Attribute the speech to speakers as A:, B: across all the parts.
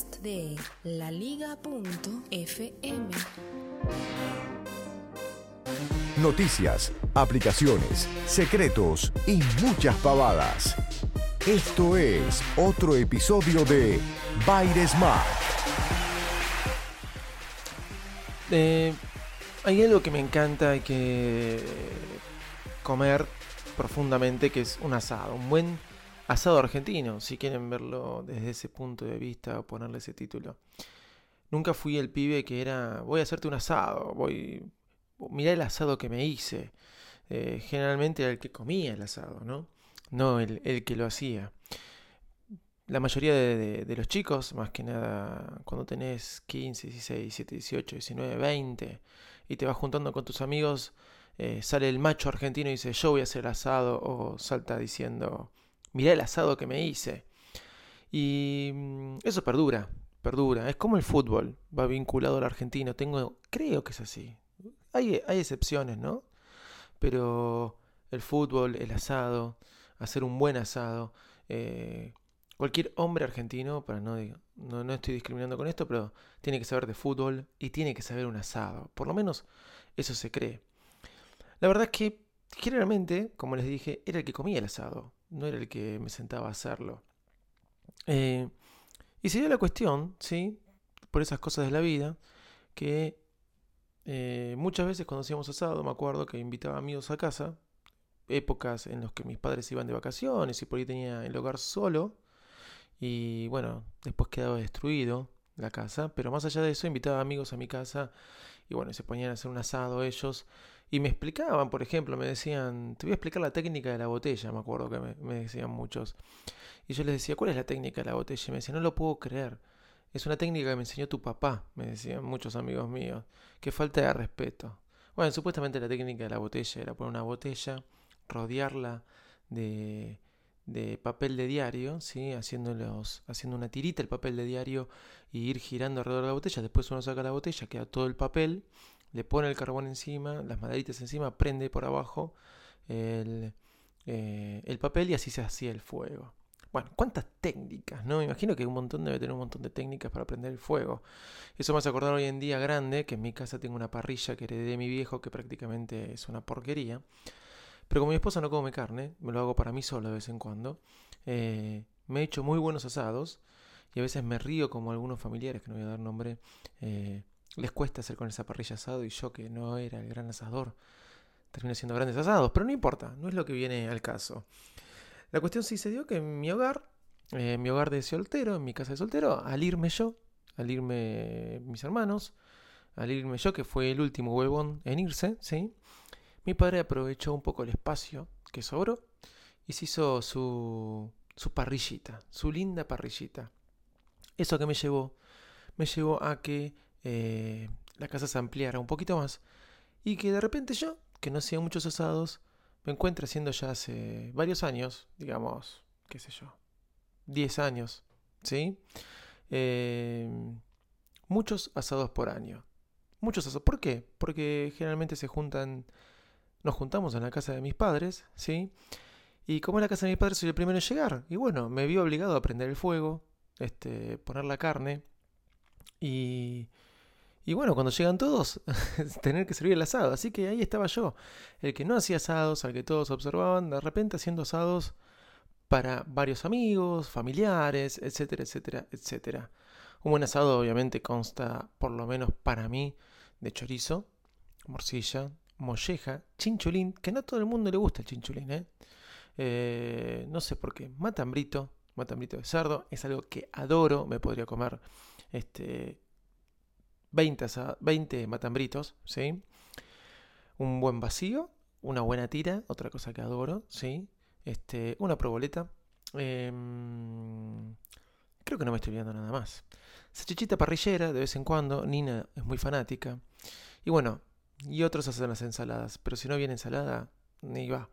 A: Podcast de laliga.fm.
B: Noticias, aplicaciones, secretos y muchas pavadas. Esto es otro episodio de Baile Smart.
C: Eh, hay algo que me encanta y que comer profundamente, que es un asado, un buen asado argentino, si quieren verlo desde ese punto de vista o ponerle ese título. Nunca fui el pibe que era, voy a hacerte un asado, voy, mirá el asado que me hice. Eh, generalmente era el que comía el asado, ¿no? No el, el que lo hacía. La mayoría de, de, los chicos, más que nada cuando tenés 15, 16, 17, 18, 19, 20 y te vas juntando con tus amigos, eh, sale el macho argentino y dice yo voy a hacer asado o salta diciendo mirá el asado que me hice. Y mm, eso perdura, perdura. Es como el fútbol, va vinculado al argentino. Tengo, creo que es así. Hay, hay excepciones, ¿no? Pero el fútbol, el asado, hacer un buen asado. Eh, cualquier hombre argentino, para no, no, no estoy discriminando con esto, pero tiene que saber de fútbol y tiene que saber un asado. Por lo menos eso se cree. La verdad es que generalmente, como les dije, era el que comía el asado, no era el que me sentaba a hacerlo. Eh, y se dio la cuestión, ¿sí? Por esas cosas de la vida, que eh, muchas veces cuando hacíamos asado, me acuerdo que invitaba amigos a casa, épocas en las que mis padres iban de vacaciones y por ahí tenía el hogar solo, y bueno, después quedaba destruido la casa, pero más allá de eso invitaba amigos a mi casa y bueno, se ponían a hacer un asado ellos y me explicaban, por ejemplo, me decían, te voy a explicar la técnica de la botella, me acuerdo que me, decían muchos. Y yo les decía, ¿cuál es la técnica de la botella? Y me decían, no lo puedo creer. Es una técnica que me enseñó tu papá, me decían muchos amigos míos. Qué falta de respeto. Bueno, supuestamente la técnica de la botella era poner una botella, rodearla de, de papel de diario, ¿sí? Haciéndolos, haciendo una tirita el papel de diario y ir girando alrededor de la botella. Después uno saca la botella, queda todo el papel le pone el carbón encima, las maderitas encima, prende por abajo el, eh, el papel y así se hacía el fuego. Bueno, cuántas técnicas, ¿no? Me imagino que un montón debe tener un montón de técnicas para prender el fuego. Eso me hace acordar hoy en día grande, que en mi casa tengo una parrilla que heredé de mi viejo, que prácticamente es una porquería. Pero como mi esposa no come carne, me lo hago para mí solo de vez en cuando. Eh, me he hecho muy buenos asados y a veces me río como algunos familiares, que no voy a dar nombre, eh, les cuesta hacer con esa parrilla asado y yo que no era el gran asador, termino haciendo grandes asados, pero no importa, no es lo que viene al caso. La cuestión sí se dio que en mi hogar, en eh, mi hogar de soltero, en mi casa de soltero, al irme yo, al irme mis hermanos, al irme yo, que fue el último huevón en irse, ¿sí? Mi padre aprovechó un poco el espacio que sobró y se hizo su, su parrillita, su linda parrillita. Eso que me llevó, me llevó a que eh, la casa se ampliara un poquito más y que de repente yo, que no hacía muchos asados, me encuentro haciendo ya hace varios años, digamos, qué sé yo, 10 años, ¿sí? Eh, muchos asados por año. Muchos asados. ¿Por qué? Porque generalmente se juntan, nos juntamos en la casa de mis padres, ¿sí? Y como en la casa de mis padres soy el primero en llegar, y bueno, me vi obligado a prender el fuego, este, poner la carne, y y bueno, cuando llegan todos, tener que servir el asado. Así que ahí estaba yo, el que no hacía asados, al que todos observaban, de repente haciendo asados para varios amigos, familiares, etcétera, etcétera, etcétera. Un buen asado obviamente consta, por lo menos para mí, de chorizo, morcilla, molleja, chinchulín, que no a todo el mundo le gusta el chinchulín, ¿eh? eh no sé por qué, matambrito, matambrito de cerdo, es algo que adoro, me podría comer este, 20, 20 matambritos, ¿sí? Un buen vacío una buena tira, otra cosa que adoro, ¿sí? Este, una proboleta. Em, creo que no me estoy viendo nada más. Salchichita parrillera de vez en cuando. Nina es muy fanática. Y bueno, y otros hacen las ensaladas. Pero si no viene ensalada, ni va.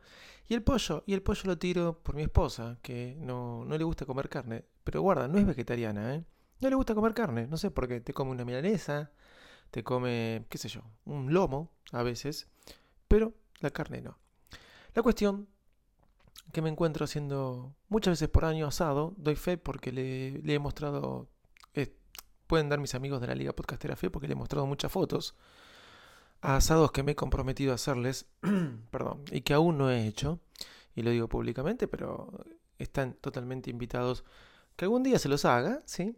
C: Y el pollo, y el pollo lo tiro por mi esposa, que no, no le gusta comer carne. Pero guarda, no es vegetariana, ¿eh? No le gusta comer carne, no sé por qué. Te come una milanesa, te come, qué sé yo, un lomo a veces, pero la carne no. La cuestión que me encuentro haciendo muchas veces por año asado, doy fe porque le, he mostrado, eh, pueden dar mis amigos de la Liga Podcastera fe porque le he mostrado muchas fotos a asados que me he comprometido a hacerles, perdón, y que aún no he hecho, y lo digo públicamente, pero están totalmente invitados que algún día se los haga, ¿sí?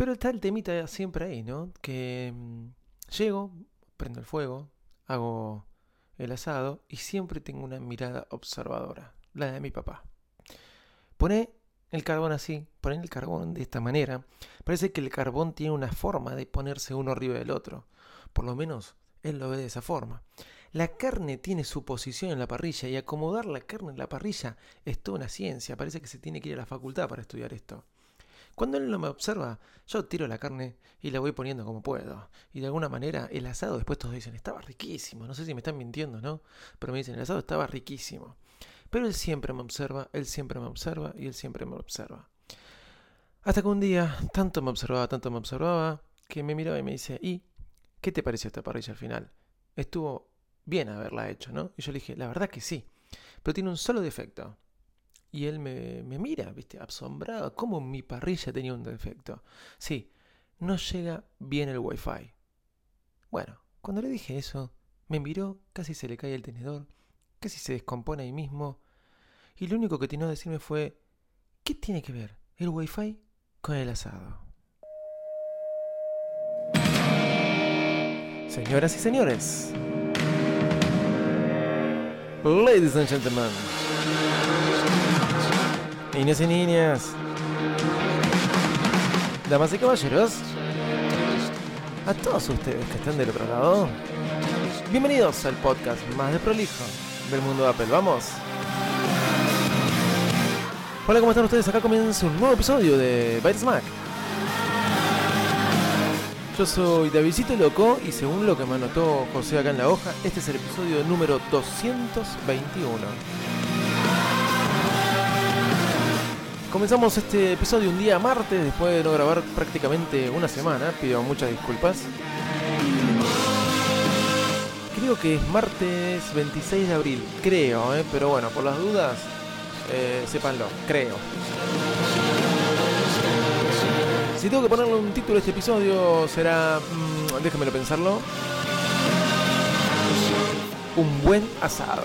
C: Pero está el temita siempre ahí, ¿no? Que mm, llego, prendo el fuego, hago el asado y siempre tengo una mirada observadora, la de mi papá. Pone el carbón así, pone el carbón de esta manera. Parece que el carbón tiene una forma de ponerse uno arriba del otro. Por lo menos él lo ve de esa forma. La carne tiene su posición en la parrilla y acomodar la carne en la parrilla es toda una ciencia. Parece que se tiene que ir a la facultad para estudiar esto. Cuando él no me observa, yo tiro la carne y la voy poniendo como puedo. Y de alguna manera el asado, después todos dicen, estaba riquísimo. No sé si me están mintiendo, ¿no? Pero me dicen, el asado estaba riquísimo. Pero él siempre me observa, él siempre me observa y él siempre me observa. Hasta que un día, tanto me observaba, tanto me observaba, que me miraba y me dice, ¿y qué te pareció esta parrilla al final? Estuvo bien haberla hecho, ¿no? Y yo le dije, la verdad que sí, pero tiene un solo defecto. Y él me, mira, viste, asombrado, ¿cómo mi parrilla tenía un defecto? Sí, no llega bien el wifi. Bueno, cuando le dije eso, me miró, casi se le cae el tenedor, casi se descompone ahí mismo, y lo único que tiene que decirme fue, ¿qué tiene que ver el wifi con el asado? Señoras y señores, ladies and gentlemen, Niños y niñas, damas y caballeros, a todos ustedes que están del otro lado, bienvenidos al podcast más de prolijo del mundo de Apple. ¡Vamos! Hola, ¿cómo están ustedes? Acá comienza un nuevo episodio de Bytes Mac. Yo soy Davidito Loco y según lo que me anotó José acá en la hoja, este es el episodio número 221. Comenzamos este episodio un día martes, después de no grabar prácticamente una semana, pido muchas disculpas. Creo que es martes 26 de abril, creo, ¿eh? pero bueno, por las dudas, eh, sépanlo, creo. Si tengo que ponerle un título a este episodio, será. Mmm, déjamelo pensarlo. Un buen asado.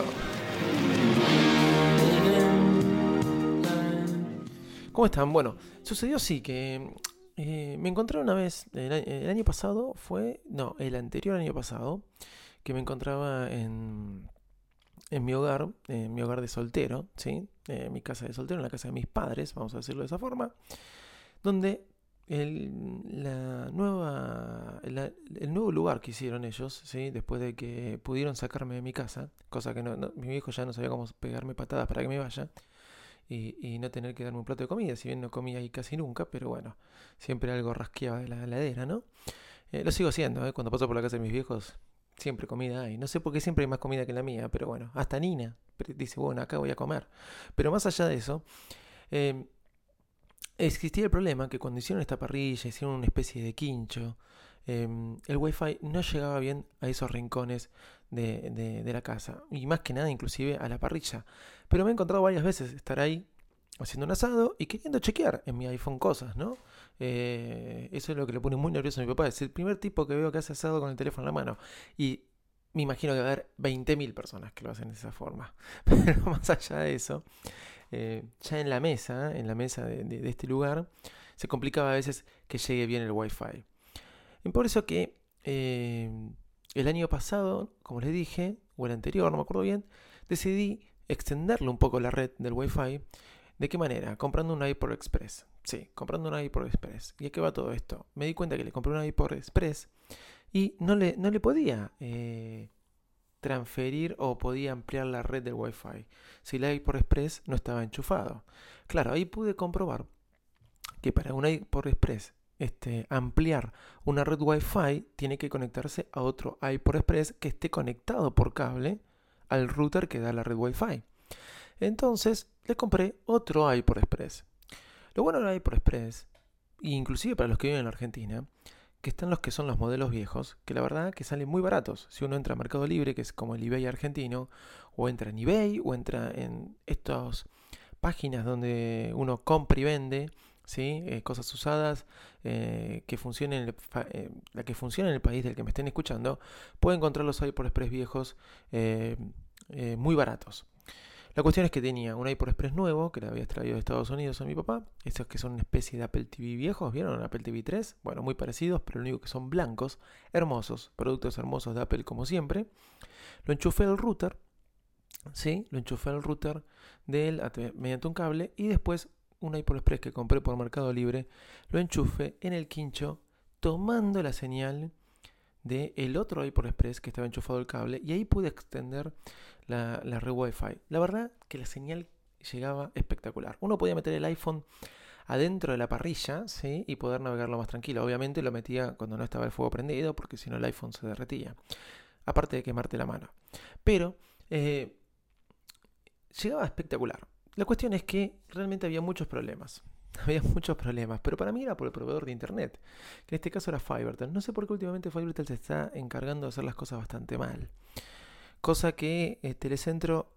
C: ¿Cómo están? Bueno, sucedió así que eh, me encontré una vez, el, año pasado fue, no, el anterior año pasado, que me encontraba en, en mi hogar, en mi hogar de soltero, ¿sí? En mi casa de soltero, en la casa de mis padres, vamos a decirlo de esa forma, donde el, la nueva, el nuevo lugar que hicieron ellos, ¿sí? después de que pudieron sacarme de mi casa, cosa que no, mi hijo ya no sabía cómo pegarme patadas para que me vaya, y, no tener que darme un plato de comida, si bien no comía ahí casi nunca, pero bueno, siempre algo rasqueaba de la heladera, ¿no? Eh, lo sigo haciendo, ¿eh? cuando paso por la casa de mis viejos, siempre comida hay. No sé por qué siempre hay más comida que la mía, pero bueno, hasta Nina dice, bueno, acá voy a comer. Pero más allá de eso, em, existía el problema que cuando hicieron esta parrilla, hicieron una especie de quincho, em, el wifi no llegaba bien a esos rincones de, de, la casa. Y más que nada, inclusive a la parrilla. Pero me he encontrado varias veces estar ahí haciendo un asado y queriendo chequear en mi iPhone cosas, ¿no? Eh, eso es lo que le pone muy nervioso a mi papá. Es el primer tipo que veo que hace asado con el teléfono en la mano. Y me imagino que va a haber 20.000 personas que lo hacen de esa forma. Pero más allá de eso, eh, ya en la mesa, en la mesa de, este lugar, se complicaba a veces que llegue bien el Wi-Fi. Y por eso que eh, el año pasado, como les dije, o el anterior, no me acuerdo bien, decidí extenderle un poco la red del Wi-Fi. ¿De qué manera? Comprando un iPod Express. Sí, comprando un iPod Express. ¿Y a qué va todo esto? Me di cuenta que le compré un iPod Express y no le, no le podía eh, transferir o podía ampliar la red del Wi-Fi si el iPod Express no estaba enchufado. Claro, ahí pude comprobar que para un iPod Express este, ampliar una red Wi-Fi tiene que conectarse a otro iPod Express que esté conectado por cable al router que da la red Wi-Fi. Entonces le compré otro iPod Express. Lo bueno del iPod Express, inclusive para los que viven en Argentina, que están los que son los modelos viejos, que la verdad que salen muy baratos. Si uno entra a Mercado Libre, que es como el eBay argentino, o entra en eBay, o entra en estas páginas donde uno compra y vende, Eh, cosas usadas eh, que funcionen eh, la que funcione en el país del que me estén escuchando, puede encontrarlos ahí por Express viejos muy baratos. La cuestión es que tenía un iPod Express nuevo que le había traído de Estados Unidos a mi papá. Estos que son una especie de Apple TV viejos, ¿vieron? Apple TV 3. Bueno, muy parecidos, pero lo único que son blancos, hermosos, productos hermosos de Apple como siempre. Lo enchufé al router, ¿sí? Lo enchufé al router de mediante un cable y después un iPod Express que compré por Mercado Libre, lo enchufé en el quincho tomando la señal del el otro iPod Express que estaba enchufado el cable y ahí pude extender la, red Wi-Fi. La verdad que la señal llegaba espectacular. Uno podía meter el iPhone adentro de la parrilla ¿sí? y poder navegarlo más tranquilo. Obviamente lo metía cuando no estaba el fuego prendido porque si no el iPhone se derretía. Aparte de quemarte la mano. Pero eh, llegaba espectacular. La cuestión es que realmente había muchos problemas. Había muchos problemas, pero para mí era por el proveedor de internet, que en este caso era Fivertel. No sé por qué últimamente Fivertel se está encargando de hacer las cosas bastante mal. Cosa que eh, Telecentro,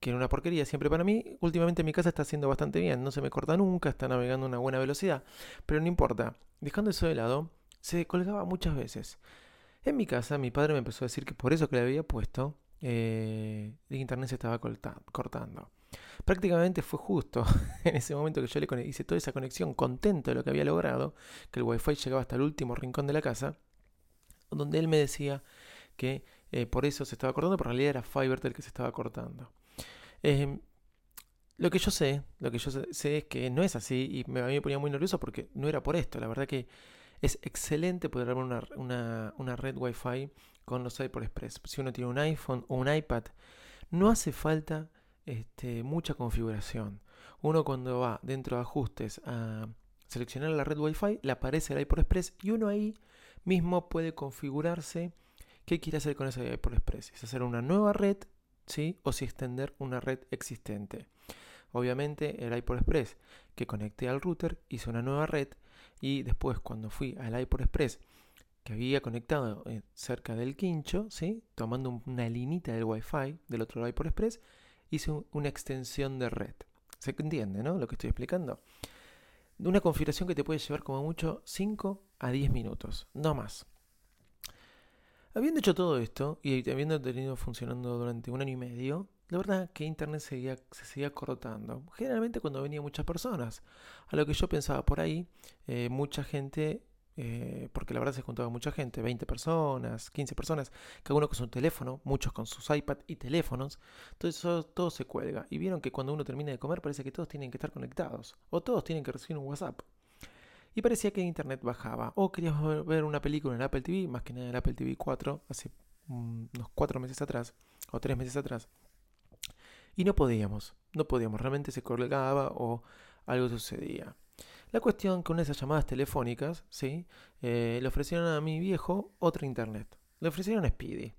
C: que era una porquería siempre para mí, últimamente mi casa está haciendo bastante bien. No se me corta nunca, está navegando a una buena velocidad. Pero no importa, dejando eso de lado, se colgaba muchas veces. En mi casa, mi padre me empezó a decir que por eso que le había puesto, eh, el internet se estaba cortando. Prácticamente fue justo en ese momento que yo le hice toda esa conexión, contento de lo que había logrado, que el wifi llegaba hasta el último rincón de la casa, donde él me decía que eh, por eso se estaba cortando, pero en realidad era Fivertel que se estaba cortando. Em, lo que yo sé, lo que yo sé, es que no es así y me, a mí me ponía muy nervioso porque no era por esto. La verdad que es excelente poder armar una, una, una red Wi-Fi con los iPod Express. Si uno tiene un iPhone o un iPad, no hace falta este, mucha configuración. Uno cuando va dentro de ajustes a seleccionar la red Wi-Fi, le aparece el iPod Express y uno ahí mismo puede configurarse qué quiere hacer con ese iPod Express. Es hacer una nueva red, ¿sí? O si extender una red existente. Obviamente el iPod Express que conecté al router hizo una nueva red y después cuando fui al iPod Express que había conectado eh, cerca del quincho, ¿sí? tomando una linita del Wi-Fi del otro iPod Express, hice una extensión de red. ¿Se entiende, no? Lo que estoy explicando. Una configuración que te puede llevar como mucho 5 a 10 minutos, no más. Habiendo hecho todo esto y habiendo tenido funcionando durante un año y medio, la verdad que Internet seguía, se seguía cortando. Generalmente cuando venía muchas personas. A lo que yo pensaba por ahí, eh, mucha gente eh, porque la verdad se juntaba mucha gente, 20 personas, 15 personas, cada uno con su teléfono, muchos con sus iPad y teléfonos, entonces todo, se cuelga. Y vieron que cuando uno termina de comer parece que todos tienen que estar conectados, o todos tienen que recibir un WhatsApp. Y parecía que internet bajaba, o querías ver una película en Apple TV, más que nada en Apple TV 4, hace unos 4 meses atrás, o 3 meses atrás. Y no podíamos, no podíamos, realmente se colgaba o algo sucedía. La cuestión con esas llamadas telefónicas, ¿sí? Eh, le ofrecieron a mi viejo otro internet. Le ofrecieron Speedy.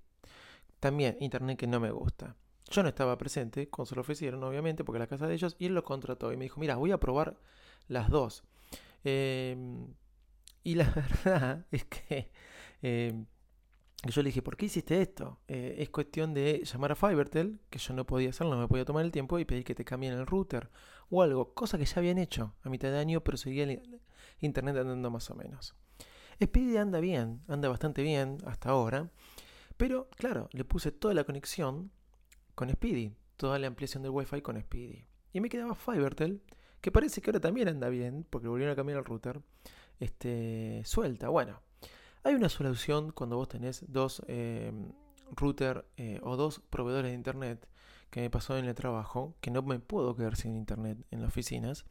C: También internet que no me gusta. Yo no estaba presente cuando se lo ofrecieron, obviamente, porque la casa de ellos, y él lo contrató y me dijo, mira, voy a probar las dos. Em, y la verdad es que yo le dije, ¿por qué hiciste esto? Eh, es cuestión de llamar a Fivertel, que yo no podía hacerlo, no me podía tomar el tiempo y pedir que te cambien el router o algo, cosa que ya habían hecho a mitad de año, pero seguía el internet andando más o menos. Speedy anda bien, anda bastante bien hasta ahora, pero claro, le puse toda la conexión con Speedy, toda la ampliación del Wi-Fi con Speedy. Y me quedaba Fivertel, que parece que ahora también anda bien, porque volvieron a cambiar el router, este, suelta. Bueno, hay una solución cuando vos tenés dos eh, router o dos proveedores de internet que me pasó en el trabajo, que no me puedo quedar sin internet en las oficinas,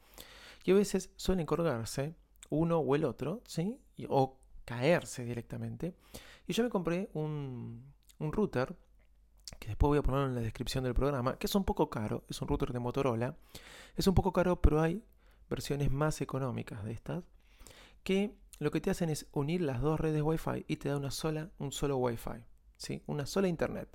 C: y a veces suelen colgarse uno o el otro, ¿sí? o caerse directamente. Y yo me compré un, un router que después voy a ponerlo en la descripción del programa, que es un poco caro, es un router de Motorola, es un poco caro, pero hay versiones más económicas de estas, que lo que te hacen es unir las dos redes Wi-Fi y te da una sola, un solo Wi-Fi. ¿sí? Una sola internet.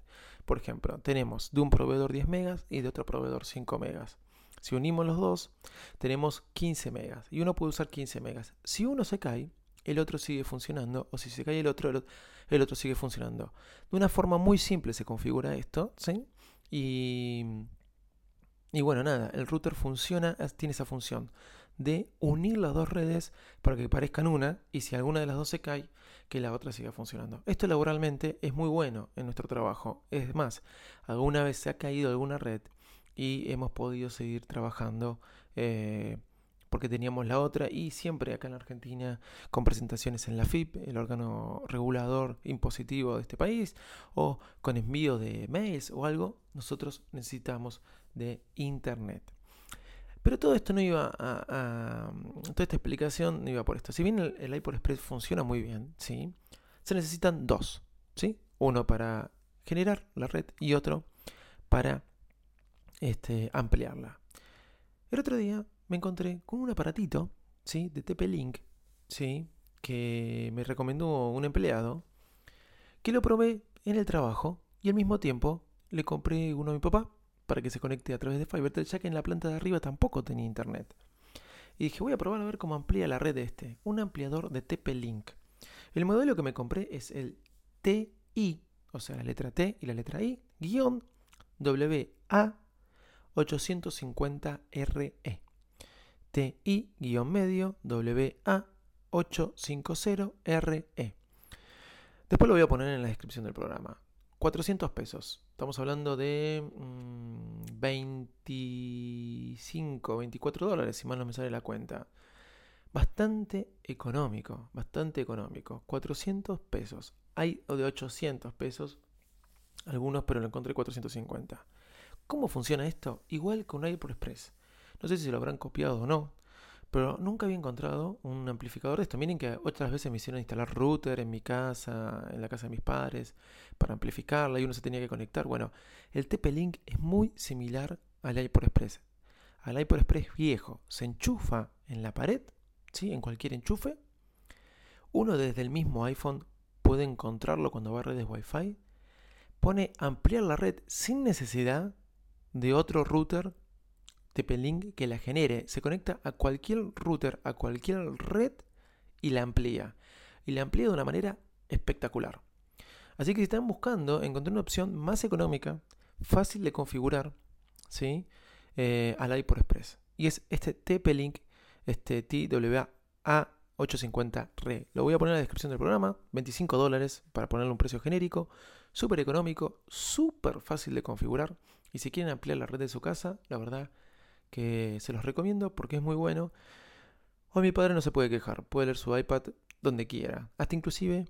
C: Por ejemplo, tenemos de un proveedor 10 megas y de otro proveedor 5 megas. Si unimos los dos, tenemos 15 megas y uno puede usar 15 megas. Si uno se cae, el otro sigue funcionando, o si se cae el otro, el otro sigue funcionando. De una forma muy simple se configura esto, ¿sí? Y, y bueno, nada, el router funciona, tiene esa función de unir las dos redes para que parezcan una y si alguna de las dos se cae, que la otra siga funcionando. Esto laboralmente es muy bueno en nuestro trabajo. Es más, alguna vez se ha caído alguna red y hemos podido seguir trabajando eh, porque teníamos la otra y siempre acá en la Argentina con presentaciones en la FIP, el órgano regulador impositivo de este país, o con envío de mails o algo, nosotros necesitamos de Internet. Pero todo esto no iba a, Toda esta explicación no iba por esto. Si bien el, el Express funciona muy bien, ¿sí? Se necesitan dos, ¿sí? Uno para generar la red y otro para este, ampliarla. El otro día me encontré con un aparatito, ¿sí? De TP-Link, ¿sí? Que me recomendó un empleado, que lo probé en el trabajo y al mismo tiempo le compré uno a mi papá para que se conecte a través de FiberTel, ya que en la planta de arriba tampoco tenía internet. Y dije, voy a probar a ver cómo amplía la red este. Un ampliador de TP-Link. El modelo que me compré es el TI, o sea, la letra T y la letra I, guion WA850RE. TI-medio WA850RE. Después lo voy a poner en la descripción del programa. 400 pesos. Estamos hablando de 25, mm, 24 dólares, si mal no me sale la cuenta. Bastante económico, bastante económico. 400 pesos. Hay de 800 pesos, algunos, pero lo encontré 450. ¿Cómo funciona esto? Igual con un Express. No sé si lo habrán copiado o no. Pero nunca había encontrado un amplificador de esto. Miren que otras veces me hicieron instalar router en mi casa, en la casa de mis padres, para amplificarla y uno se tenía que conectar. Bueno, el TP-Link es muy similar al Express. Al Express viejo. Se enchufa en la pared, ¿sí? en cualquier enchufe. Uno desde el mismo iPhone puede encontrarlo cuando va a redes Wi-Fi. Pone ampliar la red sin necesidad de otro router TP-Link que la genere. Se conecta a cualquier router, a cualquier red y la amplía. Y la amplía de una manera espectacular. Así que si están buscando encontrar una opción más económica, fácil de configurar, ¿sí? Eh, al iPod Express. Y es este TP-Link, este TWA850RE. Lo voy a poner en la descripción del programa. 25 dólares para ponerle un precio genérico. Súper económico, súper fácil de configurar. Y si quieren ampliar la red de su casa, la verdad que se los recomiendo porque es muy bueno. Hoy mi padre no se puede quejar, puede leer su iPad donde quiera, hasta inclusive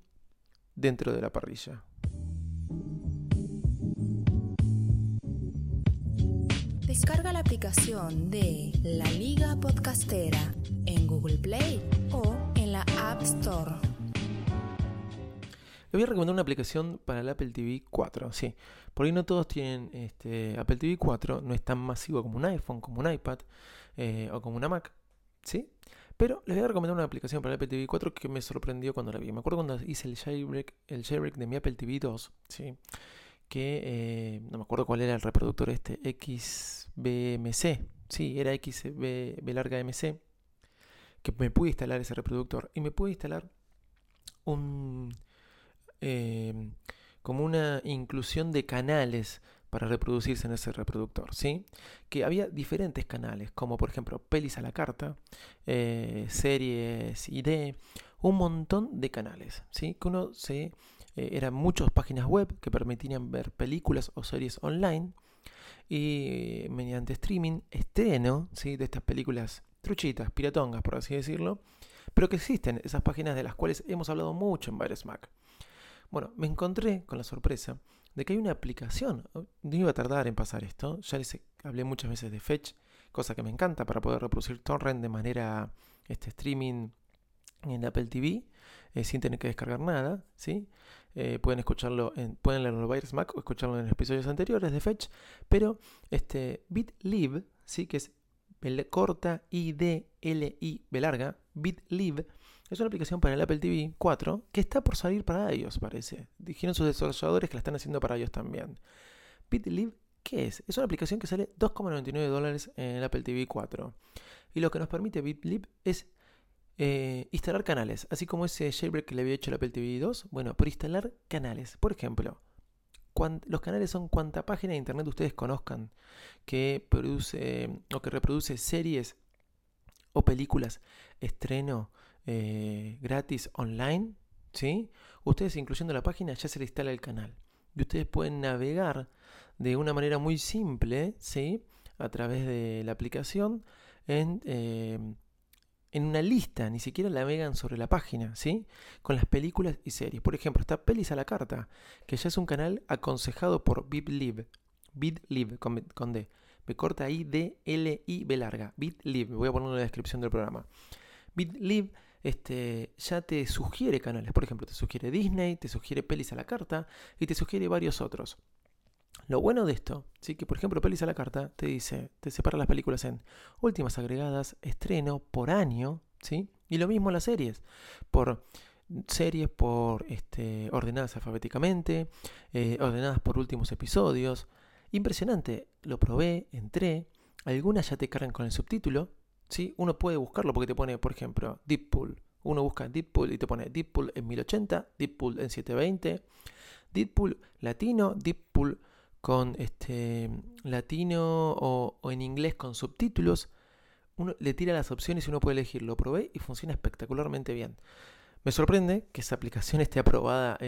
C: dentro de la parrilla.
A: Descarga la aplicación de La Liga Podcastera en Google Play o en la App Store.
C: Voy a recomendar una aplicación para el Apple TV 4. Sí, por ahí no todos tienen este, Apple TV 4, no es tan masivo como un iPhone, como un iPad eh, o como una Mac. ¿Sí? Pero les voy a recomendar una aplicación para el Apple TV 4 que me sorprendió cuando la vi. Me acuerdo cuando hice el jailbreak, el jailbreak de mi Apple TV 2, ¿sí? que eh, no me acuerdo cuál era el reproductor este, XBMC. Sí, era XB larga MC. Que me pude instalar ese reproductor. Y me pude instalar un Em, como una inclusión de canales para reproducirse en ese reproductor, ¿sí? Que había diferentes canales, como por ejemplo pelis a la carta, eh, series ID, un montón de canales, ¿sí? Que uno se... Eh, eran muchas páginas web que permitían ver películas o series online y mediante streaming estreno, ¿sí? De estas películas truchitas, piratongas, por así decirlo, pero que existen esas páginas de las cuales hemos hablado mucho en Virus Mac. Bueno, me encontré con la sorpresa de que hay una aplicación. No iba a tardar en pasar esto. Ya les hablé muchas veces de Fetch, cosa que me encanta para poder reproducir torrent de manera este, streaming en Apple TV eh, sin tener que descargar nada, ¿sí? eh, pueden escucharlo, en, pueden leerlo en Mac o escucharlo en episodios anteriores de Fetch, pero este BitLib, ¿sí? que es corta I D L I B larga, BitLib, es una aplicación para el Apple TV 4 que está por salir para ellos, parece. Dijeron sus desarrolladores que la están haciendo para ellos también. BitLib, ¿qué es? Es una aplicación que sale 2,99 dólares en el Apple TV 4. Y lo que nos permite BitLib es eh, instalar canales, así como ese jailbreak que le había hecho el Apple TV 2. Bueno, por instalar canales. Por ejemplo, los canales son cuanta página de internet ustedes conozcan que produce o que reproduce series o películas estreno eh, gratis online, ¿sí? Ustedes incluyendo la página ya se le instala el canal. Y ustedes pueden navegar de una manera muy simple, ¿sí? A través de la aplicación en, eh, en una lista, ni siquiera navegan sobre la página, ¿sí? Con las películas y series. Por ejemplo, está Pelis a la Carta, que ya es un canal aconsejado por BitLib. BitLib con, D. Me corta I, D, L, I, B larga. BitLib. Voy a ponerlo en la descripción del programa. BitLib este, ya te sugiere canales. Por ejemplo, te sugiere Disney, te sugiere Pelis a la Carta y te sugiere varios otros. Lo bueno de esto, ¿sí? que por ejemplo Pelis a la carta te dice, te separa las películas en últimas agregadas, estreno, por año, ¿sí? y lo mismo las series, por series por este, ordenadas alfabéticamente, eh, ordenadas por últimos episodios. Impresionante, lo probé, entré, algunas ya te cargan con el subtítulo, ¿sí? uno puede buscarlo porque te pone, por ejemplo, Deep Uno busca Deep y te pone Deep en 1080, Deep en 720, Deep latino, Deep con este latino o, en inglés con subtítulos, uno le tira las opciones y uno puede elegir. Lo probé y funciona espectacularmente bien. Me sorprende que esa aplicación esté aprobada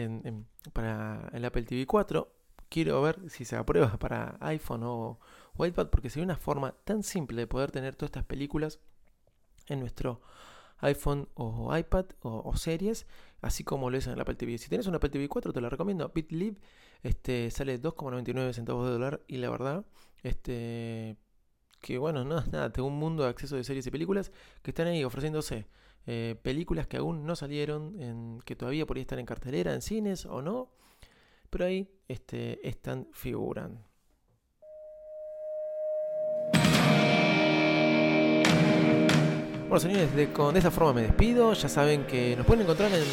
C: para el Apple TV 4. Quiero ver si se aprueba para iPhone o, iPad porque sería una forma tan simple de poder tener todas estas películas en nuestro iPhone o iPad o, series, así como lo es en el Apple TV. Si tienes un Apple TV 4, te lo recomiendo. BitLib este, sale 2,99 centavos de dólar y la verdad, este, que bueno, no es nada, tengo un mundo de acceso de series y películas que están ahí ofreciéndose. Eh, películas que aún no salieron, en, que todavía podría estar en cartelera, en cines o no, pero ahí este, están, figuran. Bueno, señores, de, con, esa forma me despido. Ya saben que nos pueden encontrar en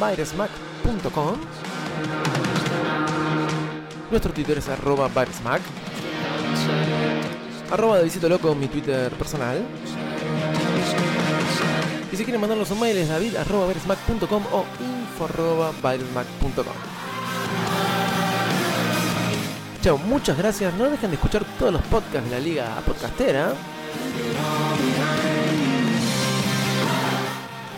C: viresmac.com. Nuestro Twitter es arroba viresmac. Arroba de Loco, mi Twitter personal. Y si quieren mandarnos un mail es david arroba o info arroba Chao, muchas gracias. No dejen de escuchar todos los podcasts de la Liga Podcastera.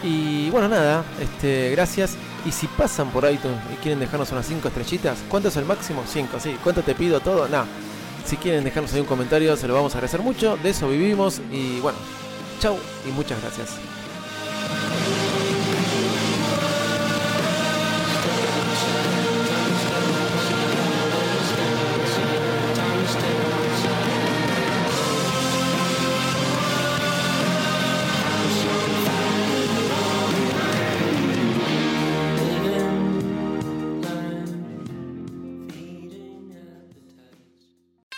C: Y bueno, nada, este, gracias. Y si pasan por iTunes y quieren dejarnos unas 5 estrellitas, ¿cuánto es el máximo? 5, sí. ¿Cuánto te pido todo? No. Si quieren dejarnos ahí un comentario, se lo vamos a agradecer mucho. De eso vivimos. Y bueno, chau y muchas gracias.